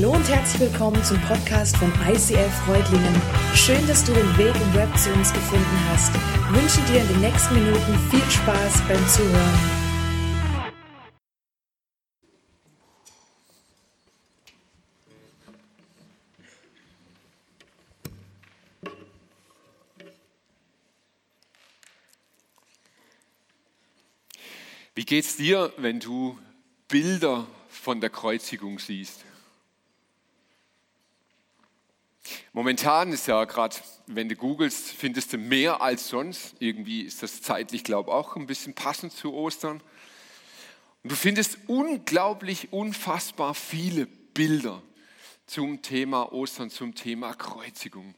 Hallo und herzlich willkommen zum Podcast von ICF Freudlingen. Schön, dass du den Weg im Web zu uns gefunden hast. Ich wünsche dir in den nächsten Minuten viel Spaß beim Zuhören. Wie geht's dir, wenn du Bilder von der Kreuzigung siehst? Momentan ist ja gerade, wenn du googelst, findest du mehr als sonst. Irgendwie ist das zeitlich, glaube ich, auch ein bisschen passend zu Ostern. Und du findest unglaublich, unfassbar viele Bilder zum Thema Ostern, zum Thema Kreuzigung.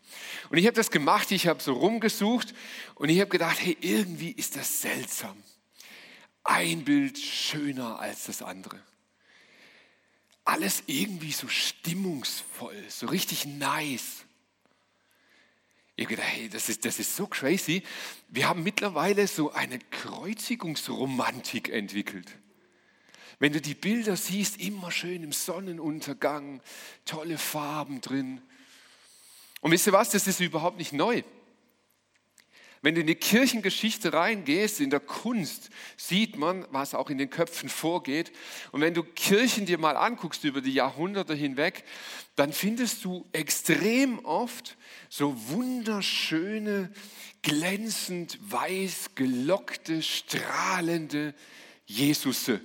Und ich habe das gemacht, ich habe so rumgesucht und ich habe gedacht, hey, irgendwie ist das seltsam. Ein Bild schöner als das andere alles irgendwie so stimmungsvoll, so richtig nice. Ich habe gedacht, hey, das ist, das ist so crazy. Wir haben mittlerweile so eine Kreuzigungsromantik entwickelt. Wenn du die Bilder siehst, immer schön im Sonnenuntergang, tolle Farben drin. Und wisst ihr was, das ist überhaupt nicht neu. Wenn du in die Kirchengeschichte reingehst, in der Kunst, sieht man, was auch in den Köpfen vorgeht. Und wenn du Kirchen dir mal anguckst über die Jahrhunderte hinweg, dann findest du extrem oft so wunderschöne, glänzend weiß gelockte, strahlende Jesusse.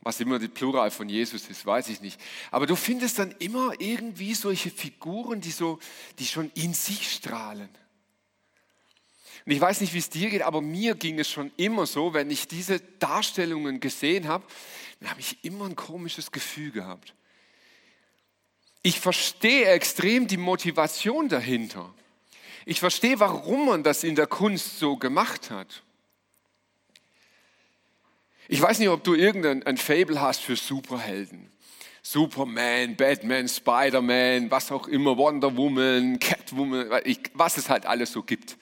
Was immer die Plural von Jesus ist, weiß ich nicht. Aber du findest dann immer irgendwie solche Figuren, die, so, die schon in sich strahlen. Und ich weiß nicht, wie es dir geht, aber mir ging es schon immer so, wenn ich diese Darstellungen gesehen habe, dann habe ich immer ein komisches Gefühl gehabt. Ich verstehe extrem die Motivation dahinter. Ich verstehe, warum man das in der Kunst so gemacht hat. Ich weiß nicht, ob du irgendein Fable hast für Superhelden. Superman, Batman, Spider-Man, was auch immer, Wonder Woman, Catwoman, was es halt alles so gibt.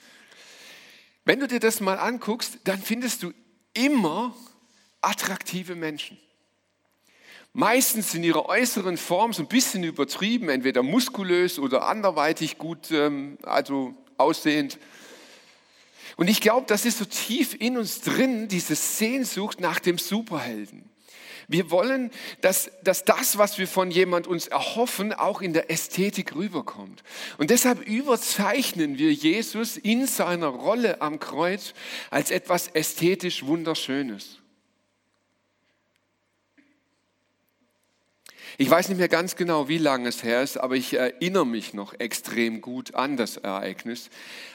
Wenn du dir das mal anguckst, dann findest du immer attraktive Menschen. Meistens in ihrer äußeren Form so ein bisschen übertrieben, entweder muskulös oder anderweitig gut ähm, also aussehend. Und ich glaube, das ist so tief in uns drin, diese Sehnsucht nach dem Superhelden. Wir wollen, dass, dass das, was wir von jemand uns erhoffen, auch in der Ästhetik rüberkommt. Und deshalb überzeichnen wir Jesus in seiner Rolle am Kreuz als etwas ästhetisch Wunderschönes. Ich weiß nicht mehr ganz genau, wie lange es her ist, aber ich erinnere mich noch extrem gut an das Ereignis,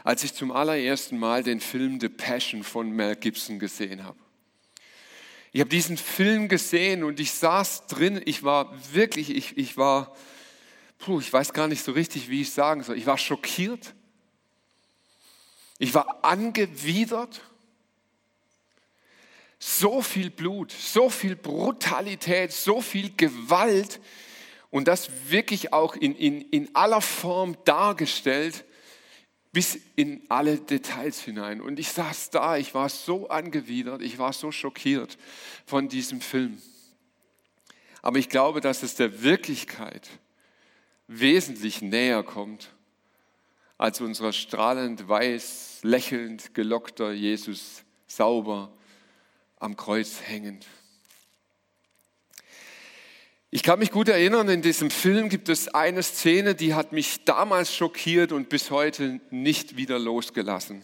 als ich zum allerersten Mal den Film The Passion von Mel Gibson gesehen habe. Ich habe diesen Film gesehen und ich saß drin, ich war wirklich, ich, ich war, puh, ich weiß gar nicht so richtig, wie ich sagen soll, ich war schockiert, ich war angewidert. So viel Blut, so viel Brutalität, so viel Gewalt und das wirklich auch in, in, in aller Form dargestellt bis in alle Details hinein. Und ich saß da, ich war so angewidert, ich war so schockiert von diesem Film. Aber ich glaube, dass es der Wirklichkeit wesentlich näher kommt als unser strahlend weiß, lächelnd gelockter Jesus, sauber am Kreuz hängend. Ich kann mich gut erinnern, in diesem Film gibt es eine Szene, die hat mich damals schockiert und bis heute nicht wieder losgelassen.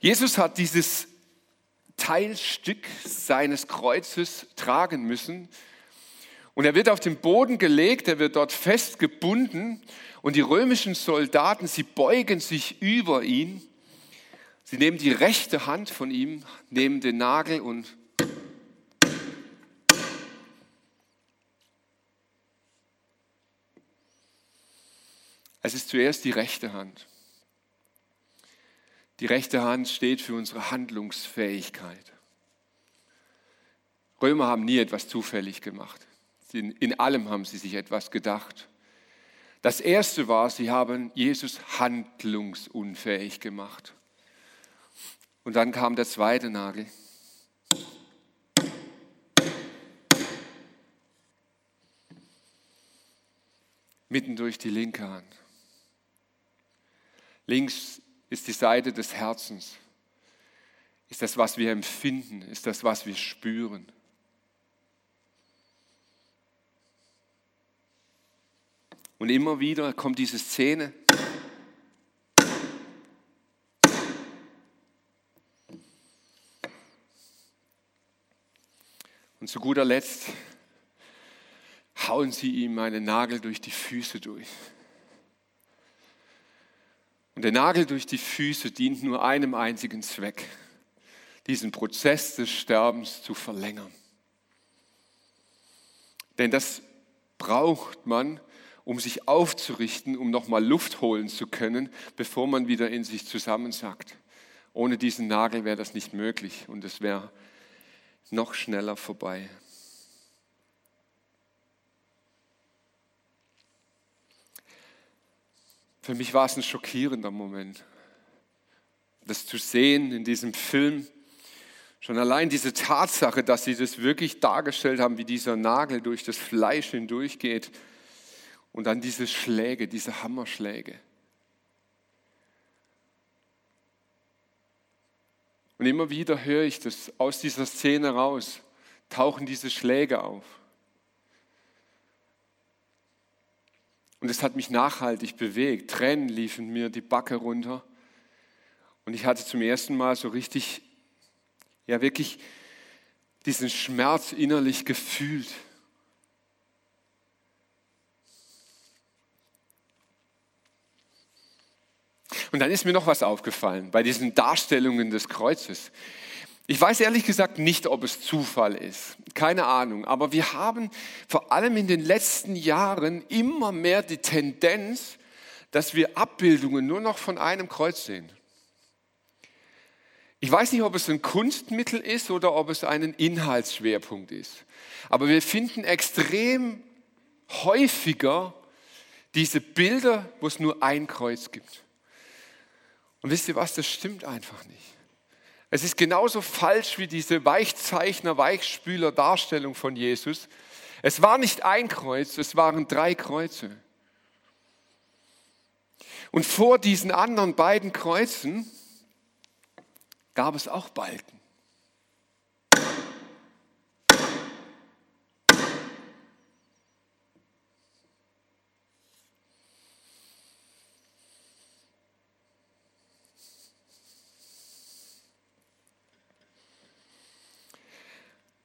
Jesus hat dieses Teilstück seines Kreuzes tragen müssen und er wird auf den Boden gelegt, er wird dort festgebunden und die römischen Soldaten, sie beugen sich über ihn, sie nehmen die rechte Hand von ihm, nehmen den Nagel und Es ist zuerst die rechte Hand. Die rechte Hand steht für unsere Handlungsfähigkeit. Römer haben nie etwas zufällig gemacht. In allem haben sie sich etwas gedacht. Das erste war, sie haben Jesus handlungsunfähig gemacht. Und dann kam der zweite Nagel. mitten durch die linke Hand. Links ist die Seite des Herzens. Ist das, was wir empfinden? Ist das, was wir spüren? Und immer wieder kommt diese Szene. Und zu guter Letzt hauen sie ihm einen Nagel durch die Füße durch. Und der Nagel durch die Füße dient nur einem einzigen Zweck, diesen Prozess des Sterbens zu verlängern. Denn das braucht man, um sich aufzurichten, um nochmal Luft holen zu können, bevor man wieder in sich zusammensackt. Ohne diesen Nagel wäre das nicht möglich und es wäre noch schneller vorbei. Für mich war es ein schockierender Moment, das zu sehen in diesem Film. Schon allein diese Tatsache, dass sie das wirklich dargestellt haben, wie dieser Nagel durch das Fleisch hindurchgeht und dann diese Schläge, diese Hammerschläge. Und immer wieder höre ich das aus dieser Szene raus, tauchen diese Schläge auf. Und es hat mich nachhaltig bewegt. Tränen liefen mir die Backe runter. Und ich hatte zum ersten Mal so richtig, ja wirklich diesen Schmerz innerlich gefühlt. Und dann ist mir noch was aufgefallen bei diesen Darstellungen des Kreuzes. Ich weiß ehrlich gesagt nicht, ob es Zufall ist. Keine Ahnung. Aber wir haben vor allem in den letzten Jahren immer mehr die Tendenz, dass wir Abbildungen nur noch von einem Kreuz sehen. Ich weiß nicht, ob es ein Kunstmittel ist oder ob es einen Inhaltsschwerpunkt ist. Aber wir finden extrem häufiger diese Bilder, wo es nur ein Kreuz gibt. Und wisst ihr was, das stimmt einfach nicht. Es ist genauso falsch wie diese Weichzeichner, Weichspüler Darstellung von Jesus. Es war nicht ein Kreuz, es waren drei Kreuze. Und vor diesen anderen beiden Kreuzen gab es auch Balken.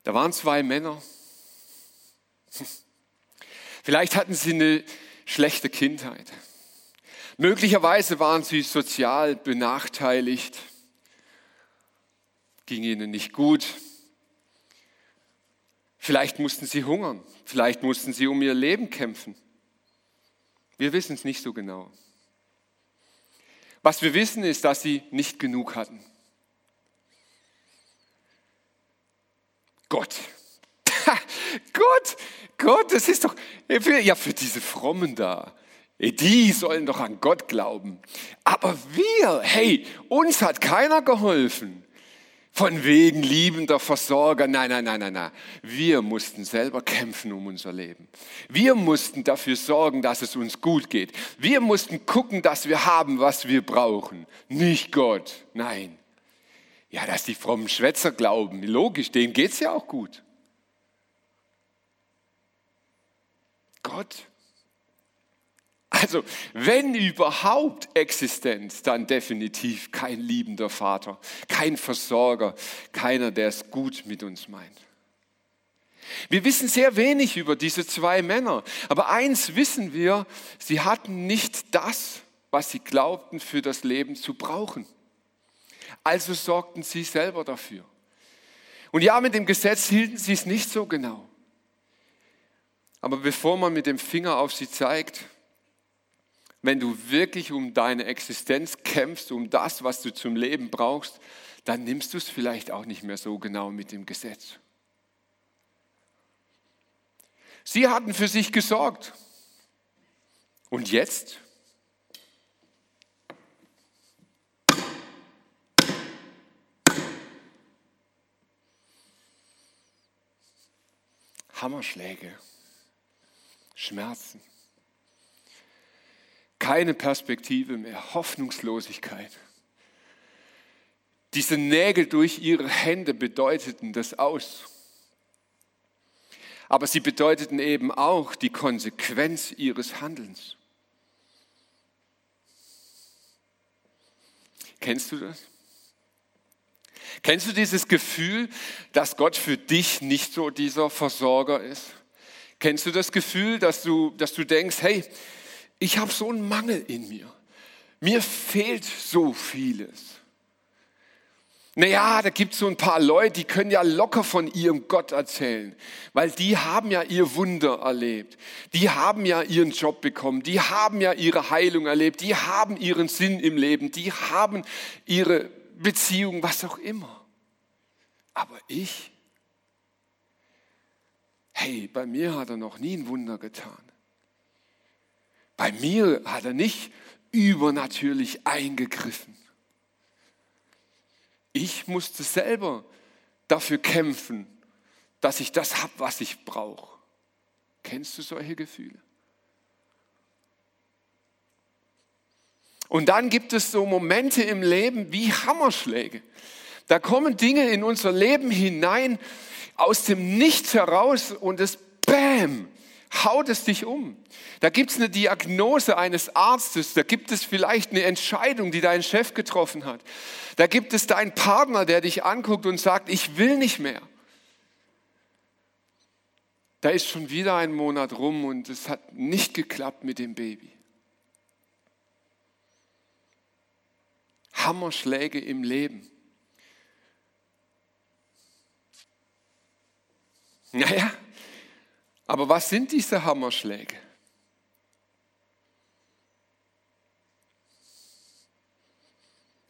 Da waren zwei Männer. Vielleicht hatten sie eine schlechte Kindheit. Möglicherweise waren sie sozial benachteiligt, ging ihnen nicht gut. Vielleicht mussten sie hungern, vielleicht mussten sie um ihr Leben kämpfen. Wir wissen es nicht so genau. Was wir wissen ist, dass sie nicht genug hatten. Gott. Gott, Gott, das ist doch, ja, für diese Frommen da. Die sollen doch an Gott glauben. Aber wir, hey, uns hat keiner geholfen. Von wegen liebender Versorger. Nein, nein, nein, nein, nein. Wir mussten selber kämpfen um unser Leben. Wir mussten dafür sorgen, dass es uns gut geht. Wir mussten gucken, dass wir haben, was wir brauchen. Nicht Gott. Nein. Ja, dass die frommen Schwätzer glauben, logisch, denen geht es ja auch gut. Gott. Also, wenn überhaupt Existenz, dann definitiv kein liebender Vater, kein Versorger, keiner, der es gut mit uns meint. Wir wissen sehr wenig über diese zwei Männer, aber eins wissen wir, sie hatten nicht das, was sie glaubten für das Leben zu brauchen. Also sorgten sie selber dafür. Und ja, mit dem Gesetz hielten sie es nicht so genau. Aber bevor man mit dem Finger auf sie zeigt, wenn du wirklich um deine Existenz kämpfst, um das, was du zum Leben brauchst, dann nimmst du es vielleicht auch nicht mehr so genau mit dem Gesetz. Sie hatten für sich gesorgt. Und jetzt? Hammerschläge, Schmerzen, keine Perspektive mehr, Hoffnungslosigkeit. Diese Nägel durch ihre Hände bedeuteten das aus. Aber sie bedeuteten eben auch die Konsequenz ihres Handelns. Kennst du das? Kennst du dieses Gefühl, dass Gott für dich nicht so dieser Versorger ist? Kennst du das Gefühl, dass du, dass du denkst, hey, ich habe so einen Mangel in mir. Mir fehlt so vieles. Naja, da gibt es so ein paar Leute, die können ja locker von ihrem Gott erzählen, weil die haben ja ihr Wunder erlebt, die haben ja ihren Job bekommen, die haben ja ihre Heilung erlebt, die haben ihren Sinn im Leben, die haben ihre Beziehung, was auch immer. Aber ich, hey, bei mir hat er noch nie ein Wunder getan. Bei mir hat er nicht übernatürlich eingegriffen. Ich musste selber dafür kämpfen, dass ich das habe, was ich brauche. Kennst du solche Gefühle? Und dann gibt es so Momente im Leben wie Hammerschläge. Da kommen Dinge in unser Leben hinein aus dem Nichts heraus und es Bäm, haut es dich um. Da gibt es eine Diagnose eines Arztes, da gibt es vielleicht eine Entscheidung, die dein Chef getroffen hat. Da gibt es deinen Partner, der dich anguckt und sagt, ich will nicht mehr. Da ist schon wieder ein Monat rum und es hat nicht geklappt mit dem Baby. Hammerschläge im Leben. Naja, aber was sind diese Hammerschläge?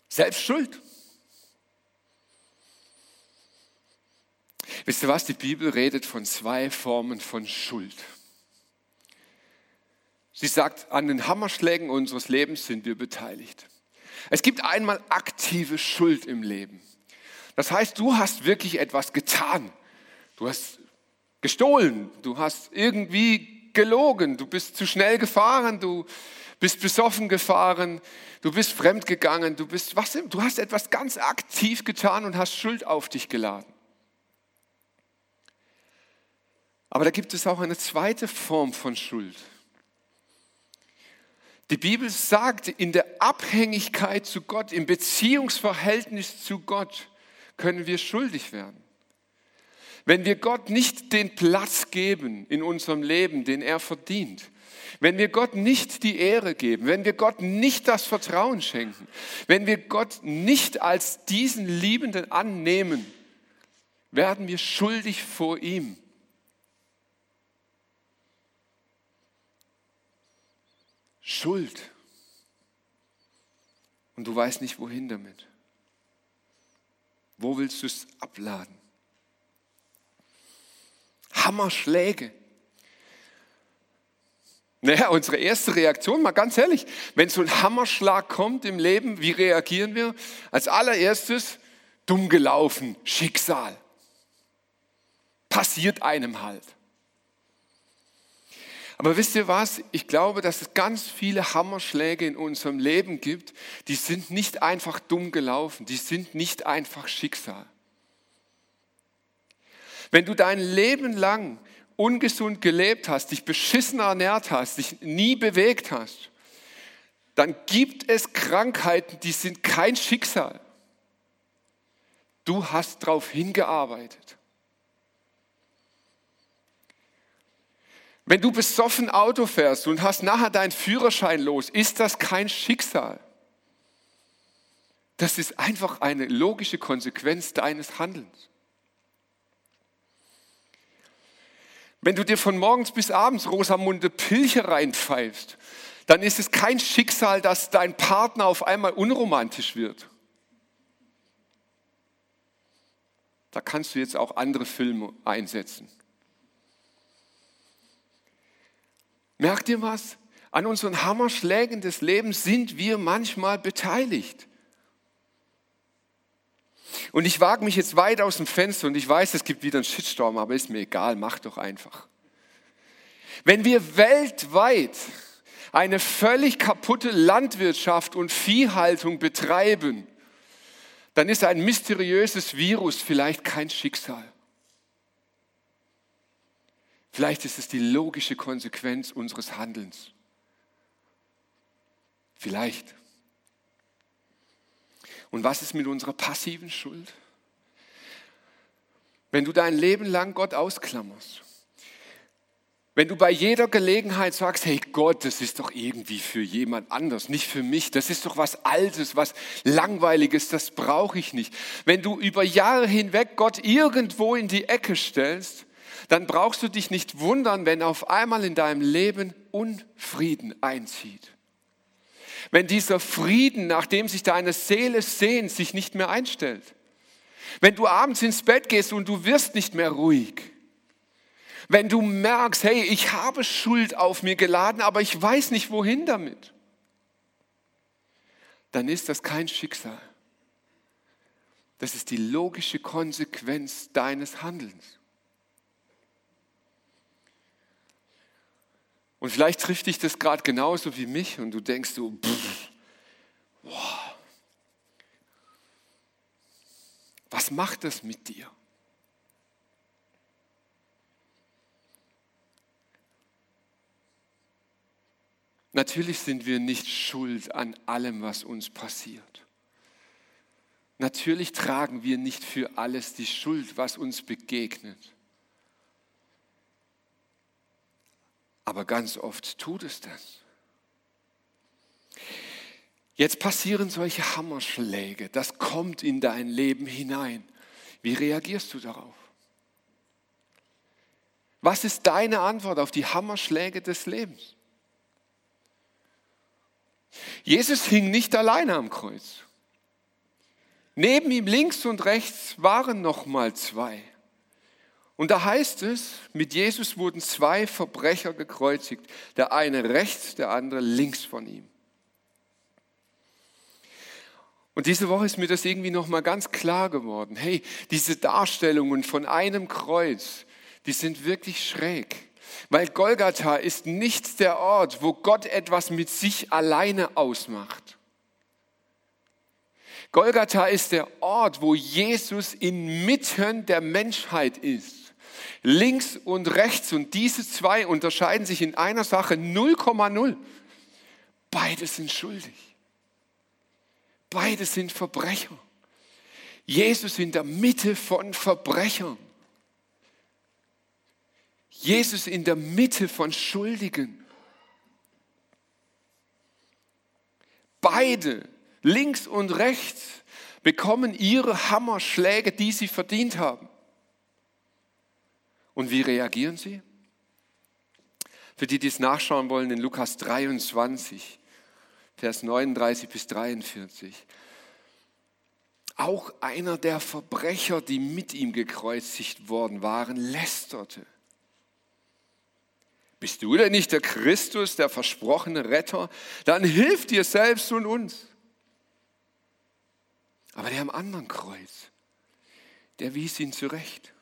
Selbst schuld. Wisst ihr was? Die Bibel redet von zwei Formen von Schuld. Sie sagt, an den Hammerschlägen unseres Lebens sind wir beteiligt. Es gibt einmal aktive Schuld im Leben. Das heißt, du hast wirklich etwas getan. Du hast gestohlen, du hast irgendwie gelogen, du bist zu schnell gefahren, du bist besoffen gefahren, du bist fremd gegangen, du bist was, du hast etwas ganz aktiv getan und hast Schuld auf dich geladen. Aber da gibt es auch eine zweite Form von Schuld. Die Bibel sagt, in der Abhängigkeit zu Gott, im Beziehungsverhältnis zu Gott können wir schuldig werden. Wenn wir Gott nicht den Platz geben in unserem Leben, den er verdient, wenn wir Gott nicht die Ehre geben, wenn wir Gott nicht das Vertrauen schenken, wenn wir Gott nicht als diesen Liebenden annehmen, werden wir schuldig vor ihm. Schuld. Und du weißt nicht, wohin damit. Wo willst du es abladen? Hammerschläge. Naja, unsere erste Reaktion, mal ganz ehrlich, wenn so ein Hammerschlag kommt im Leben, wie reagieren wir? Als allererstes, dumm gelaufen, Schicksal. Passiert einem halt. Aber wisst ihr was? Ich glaube, dass es ganz viele Hammerschläge in unserem Leben gibt, die sind nicht einfach dumm gelaufen, die sind nicht einfach Schicksal. Wenn du dein Leben lang ungesund gelebt hast, dich beschissen ernährt hast, dich nie bewegt hast, dann gibt es Krankheiten, die sind kein Schicksal. Du hast darauf hingearbeitet. Wenn du besoffen Auto fährst und hast nachher deinen Führerschein los, ist das kein Schicksal. Das ist einfach eine logische Konsequenz deines Handelns. Wenn du dir von morgens bis abends Rosamunde Pilche reinpfeifst, dann ist es kein Schicksal, dass dein Partner auf einmal unromantisch wird. Da kannst du jetzt auch andere Filme einsetzen. Merkt ihr was? An unseren Hammerschlägen des Lebens sind wir manchmal beteiligt. Und ich wage mich jetzt weit aus dem Fenster und ich weiß, es gibt wieder einen Shitstorm, aber ist mir egal, mach doch einfach. Wenn wir weltweit eine völlig kaputte Landwirtschaft und Viehhaltung betreiben, dann ist ein mysteriöses Virus vielleicht kein Schicksal. Vielleicht ist es die logische Konsequenz unseres Handelns. Vielleicht. Und was ist mit unserer passiven Schuld? Wenn du dein Leben lang Gott ausklammerst, wenn du bei jeder Gelegenheit sagst, hey Gott, das ist doch irgendwie für jemand anders, nicht für mich, das ist doch was Altes, was Langweiliges, das brauche ich nicht. Wenn du über Jahre hinweg Gott irgendwo in die Ecke stellst, dann brauchst du dich nicht wundern, wenn auf einmal in deinem Leben Unfrieden einzieht. Wenn dieser Frieden, nach dem sich deine Seele sehnt, sich nicht mehr einstellt. Wenn du abends ins Bett gehst und du wirst nicht mehr ruhig wenn du merkst, hey, ich habe Schuld auf mir geladen, aber ich weiß nicht wohin damit, dann ist das kein Schicksal. Das ist die logische Konsequenz deines Handelns. Und vielleicht trifft dich das gerade genauso wie mich und du denkst so, pff, boah, was macht das mit dir? Natürlich sind wir nicht schuld an allem, was uns passiert. Natürlich tragen wir nicht für alles die Schuld, was uns begegnet. Aber ganz oft tut es das. Jetzt passieren solche Hammerschläge, das kommt in dein Leben hinein. Wie reagierst du darauf? Was ist deine Antwort auf die Hammerschläge des Lebens? Jesus hing nicht alleine am Kreuz. Neben ihm links und rechts waren noch mal zwei. Und da heißt es, mit Jesus wurden zwei Verbrecher gekreuzigt, der eine rechts, der andere links von ihm. Und diese Woche ist mir das irgendwie noch mal ganz klar geworden. Hey, diese Darstellungen von einem Kreuz, die sind wirklich schräg. Weil Golgatha ist nicht der Ort, wo Gott etwas mit sich alleine ausmacht. Golgatha ist der Ort, wo Jesus inmitten der Menschheit ist. Links und rechts. Und diese zwei unterscheiden sich in einer Sache 0,0. Beide sind schuldig. Beide sind Verbrecher. Jesus in der Mitte von Verbrechern. Jesus in der Mitte von Schuldigen. Beide, links und rechts, bekommen ihre Hammerschläge, die sie verdient haben. Und wie reagieren sie? Für die, die es nachschauen wollen, in Lukas 23, Vers 39 bis 43. Auch einer der Verbrecher, die mit ihm gekreuzigt worden waren, lästerte. Bist du denn nicht der Christus, der versprochene Retter? Dann hilf dir selbst und uns. Aber der am anderen Kreuz, der wies ihn zurecht.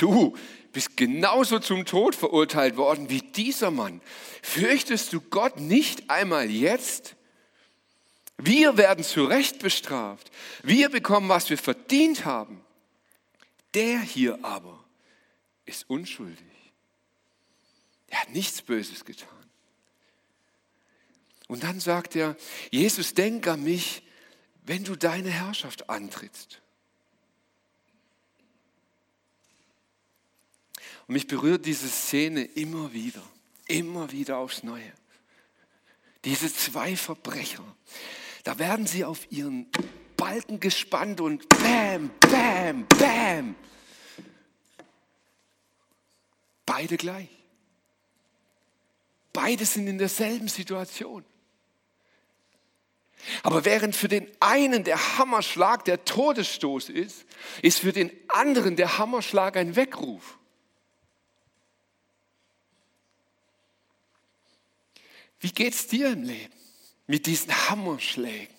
Du bist genauso zum Tod verurteilt worden wie dieser Mann. Fürchtest du Gott nicht einmal jetzt? Wir werden zu Recht bestraft. Wir bekommen, was wir verdient haben. Der hier aber ist unschuldig. Er hat nichts Böses getan. Und dann sagt er, Jesus, denk an mich, wenn du deine Herrschaft antrittst. Und mich berührt diese Szene immer wieder, immer wieder aufs Neue. Diese zwei Verbrecher, da werden sie auf ihren Balken gespannt und bam, bam, bam. Beide gleich. Beide sind in derselben Situation. Aber während für den einen der Hammerschlag der Todesstoß ist, ist für den anderen der Hammerschlag ein Weckruf. Wie geht es dir im Leben mit diesen Hammerschlägen?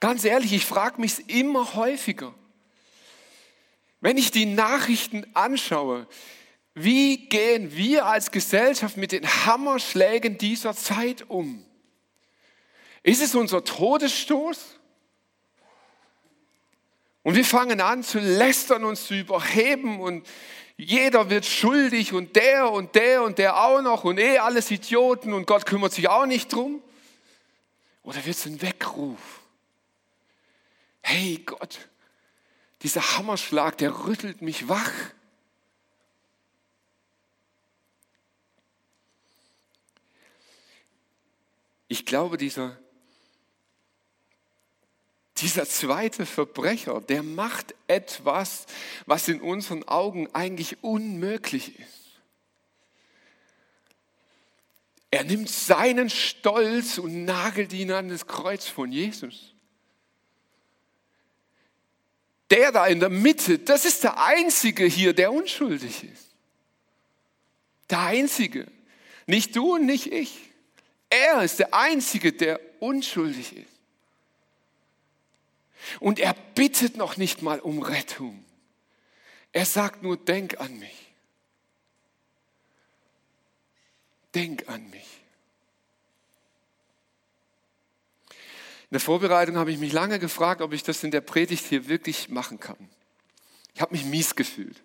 Ganz ehrlich, ich frage mich immer häufiger. Wenn ich die Nachrichten anschaue, Wie gehen wir als Gesellschaft mit den Hammerschlägen dieser Zeit um? Ist es unser Todesstoß? Und wir fangen an zu lästern und zu überheben und jeder wird schuldig und der und der und der auch noch und eh alles Idioten und Gott kümmert sich auch nicht drum. Oder wird es ein Weckruf? Hey Gott, dieser Hammerschlag, der rüttelt mich wach. Ich glaube, dieser dieser zweite Verbrecher, der macht etwas, was in unseren Augen eigentlich unmöglich ist. Er nimmt seinen Stolz und nagelt ihn an das Kreuz von Jesus. Der da in der Mitte, das ist der Einzige hier, der unschuldig ist. Der Einzige. Nicht du und nicht ich. Er ist der Einzige, der unschuldig ist. Und er bittet noch nicht mal um Rettung. Er sagt nur, denk an mich. Denk an mich. In der Vorbereitung habe ich mich lange gefragt, ob ich das in der Predigt hier wirklich machen kann. Ich habe mich mies gefühlt,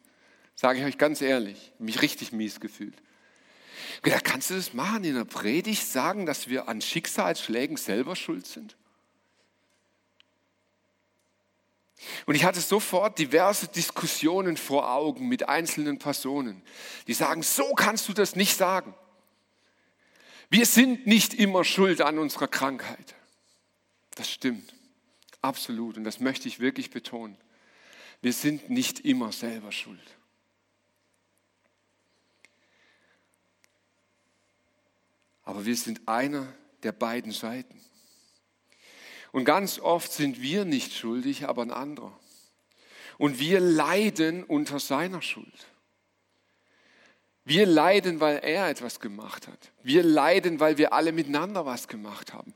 sage ich euch ganz ehrlich, mich richtig mies gefühlt. Ich gedacht, kannst du das machen in der Predigt, sagen, dass wir an Schicksalsschlägen selber schuld sind? Und ich hatte sofort diverse Diskussionen vor Augen mit einzelnen Personen, die sagen, so kannst du das nicht sagen. Wir sind nicht immer schuld an unserer Krankheit. Das stimmt, absolut. Und das möchte ich wirklich betonen. Wir sind nicht immer selber schuld. Aber wir sind einer der beiden Seiten. Und ganz oft sind wir nicht schuldig, aber ein anderer. Und wir leiden unter seiner Schuld. Wir leiden, weil er etwas gemacht hat. Wir leiden, weil wir alle miteinander was gemacht haben.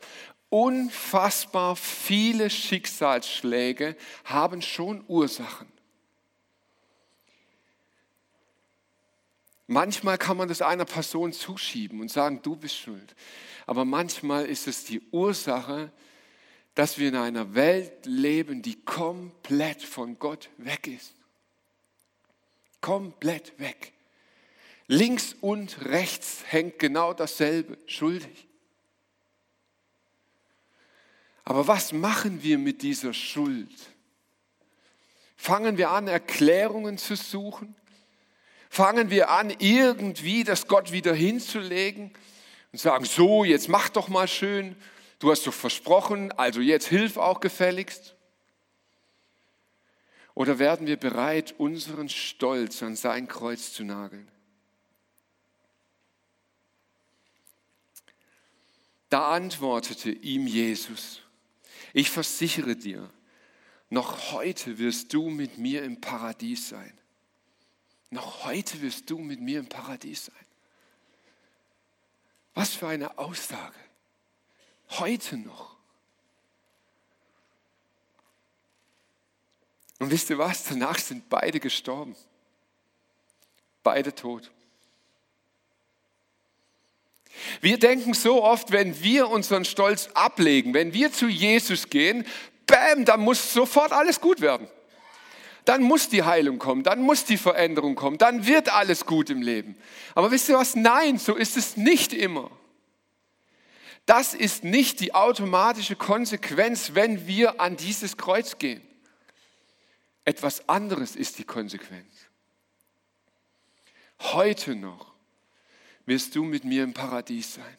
Unfassbar viele Schicksalsschläge haben schon Ursachen. Manchmal kann man das einer Person zuschieben und sagen, du bist schuld. Aber manchmal ist es die Ursache, dass wir in einer Welt leben, die komplett von Gott weg ist. Komplett weg. Links und rechts hängt genau dasselbe, schuldig. Aber was machen wir mit dieser Schuld? Fangen wir an, Erklärungen zu suchen? Fangen wir an, irgendwie das Gott wieder hinzulegen und sagen, so, jetzt mach doch mal schön Du hast doch versprochen, also jetzt hilf auch gefälligst. Oder werden wir bereit, unseren Stolz an sein Kreuz zu nageln? Da antwortete ihm Jesus, ich versichere dir, noch heute wirst du mit mir im Paradies sein. Noch heute wirst du mit mir im Paradies sein. Was für eine Aussage. Heute noch. Und wisst ihr was? Danach sind beide gestorben. Beide tot. Wir denken so oft, wenn wir unseren Stolz ablegen, wenn wir zu Jesus gehen, bam, dann muss sofort alles gut werden. Dann muss die Heilung kommen, dann muss die Veränderung kommen, dann wird alles gut im Leben. Aber wisst ihr was? Nein, so ist es nicht immer. Das ist nicht die automatische Konsequenz, wenn wir an dieses Kreuz gehen. Etwas anderes ist die Konsequenz. Heute noch wirst du mit mir im Paradies sein.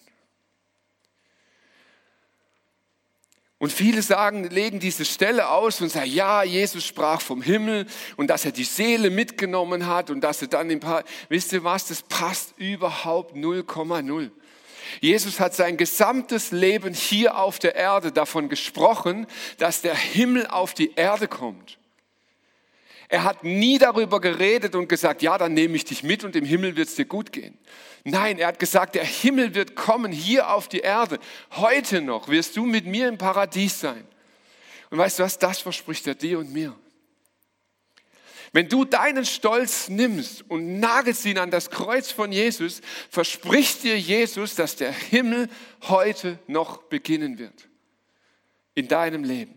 Und viele sagen, legen diese Stelle aus und sagen, ja, Jesus sprach vom Himmel und dass er die Seele mitgenommen hat und dass er dann im Paradies, wisst ihr was, das passt überhaupt 0,0. Jesus hat sein gesamtes Leben hier auf der Erde davon gesprochen, dass der Himmel auf die Erde kommt. Er hat nie darüber geredet und gesagt, ja, dann nehme ich dich mit und im Himmel wird es dir gut gehen. Nein, er hat gesagt, der Himmel wird kommen hier auf die Erde. Heute noch wirst du mit mir im Paradies sein. Und weißt du was, das verspricht er dir und mir. Wenn du deinen Stolz nimmst und nagelst ihn an das Kreuz von Jesus, verspricht dir Jesus, dass der Himmel heute noch beginnen wird. In deinem Leben.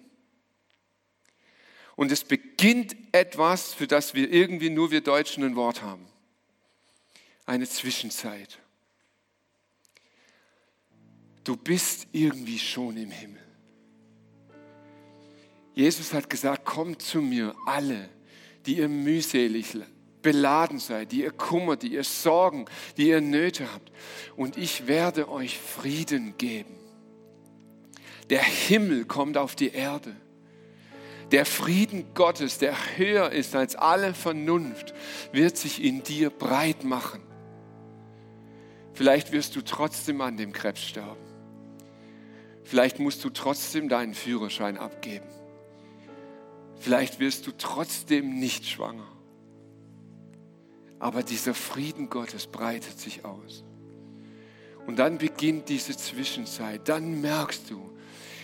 Und es beginnt etwas, für das wir irgendwie nur wir Deutschen ein Wort haben. Eine Zwischenzeit. Du bist irgendwie schon im Himmel. Jesus hat gesagt, kommt zu mir alle, die ihr mühselig beladen seid, die ihr Kummer, die ihr Sorgen, die ihr Nöte habt. Und ich werde euch Frieden geben. Der Himmel kommt auf die Erde. Der Frieden Gottes, der höher ist als alle Vernunft, wird sich in dir breit machen. Vielleicht wirst du trotzdem an dem Krebs sterben. Vielleicht musst du trotzdem deinen Führerschein abgeben. Vielleicht wirst du trotzdem nicht schwanger. Aber dieser Frieden Gottes breitet sich aus. Und dann beginnt diese Zwischenzeit. Dann merkst du,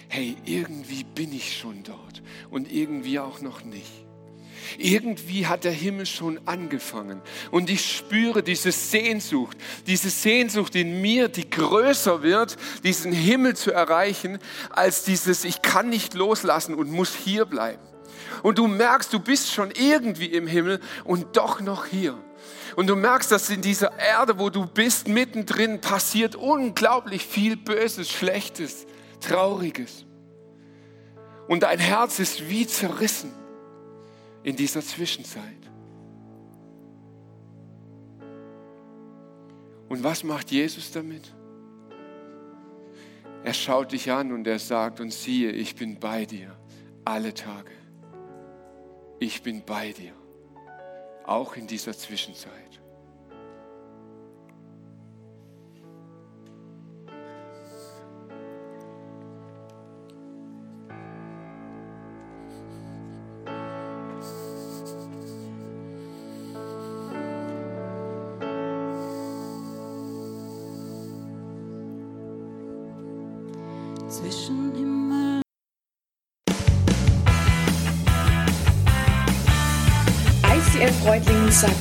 hey, irgendwie bin ich schon dort und irgendwie auch noch nicht. Irgendwie hat der Himmel schon angefangen und ich spüre diese Sehnsucht, diese Sehnsucht in mir, die größer wird, diesen Himmel zu erreichen, als dieses Ich kann nicht loslassen und muss hier bleiben. Und du merkst, du bist schon irgendwie im Himmel und doch noch hier. Und du merkst, dass in dieser Erde, wo du bist, mittendrin passiert unglaublich viel Böses, Schlechtes, Trauriges. Und dein Herz ist wie zerrissen in dieser Zwischenzeit. Und was macht Jesus damit? Er schaut dich an und er sagt, und siehe, ich bin bei dir alle Tage ich bin bei dir, auch in dieser Zwischenzeit.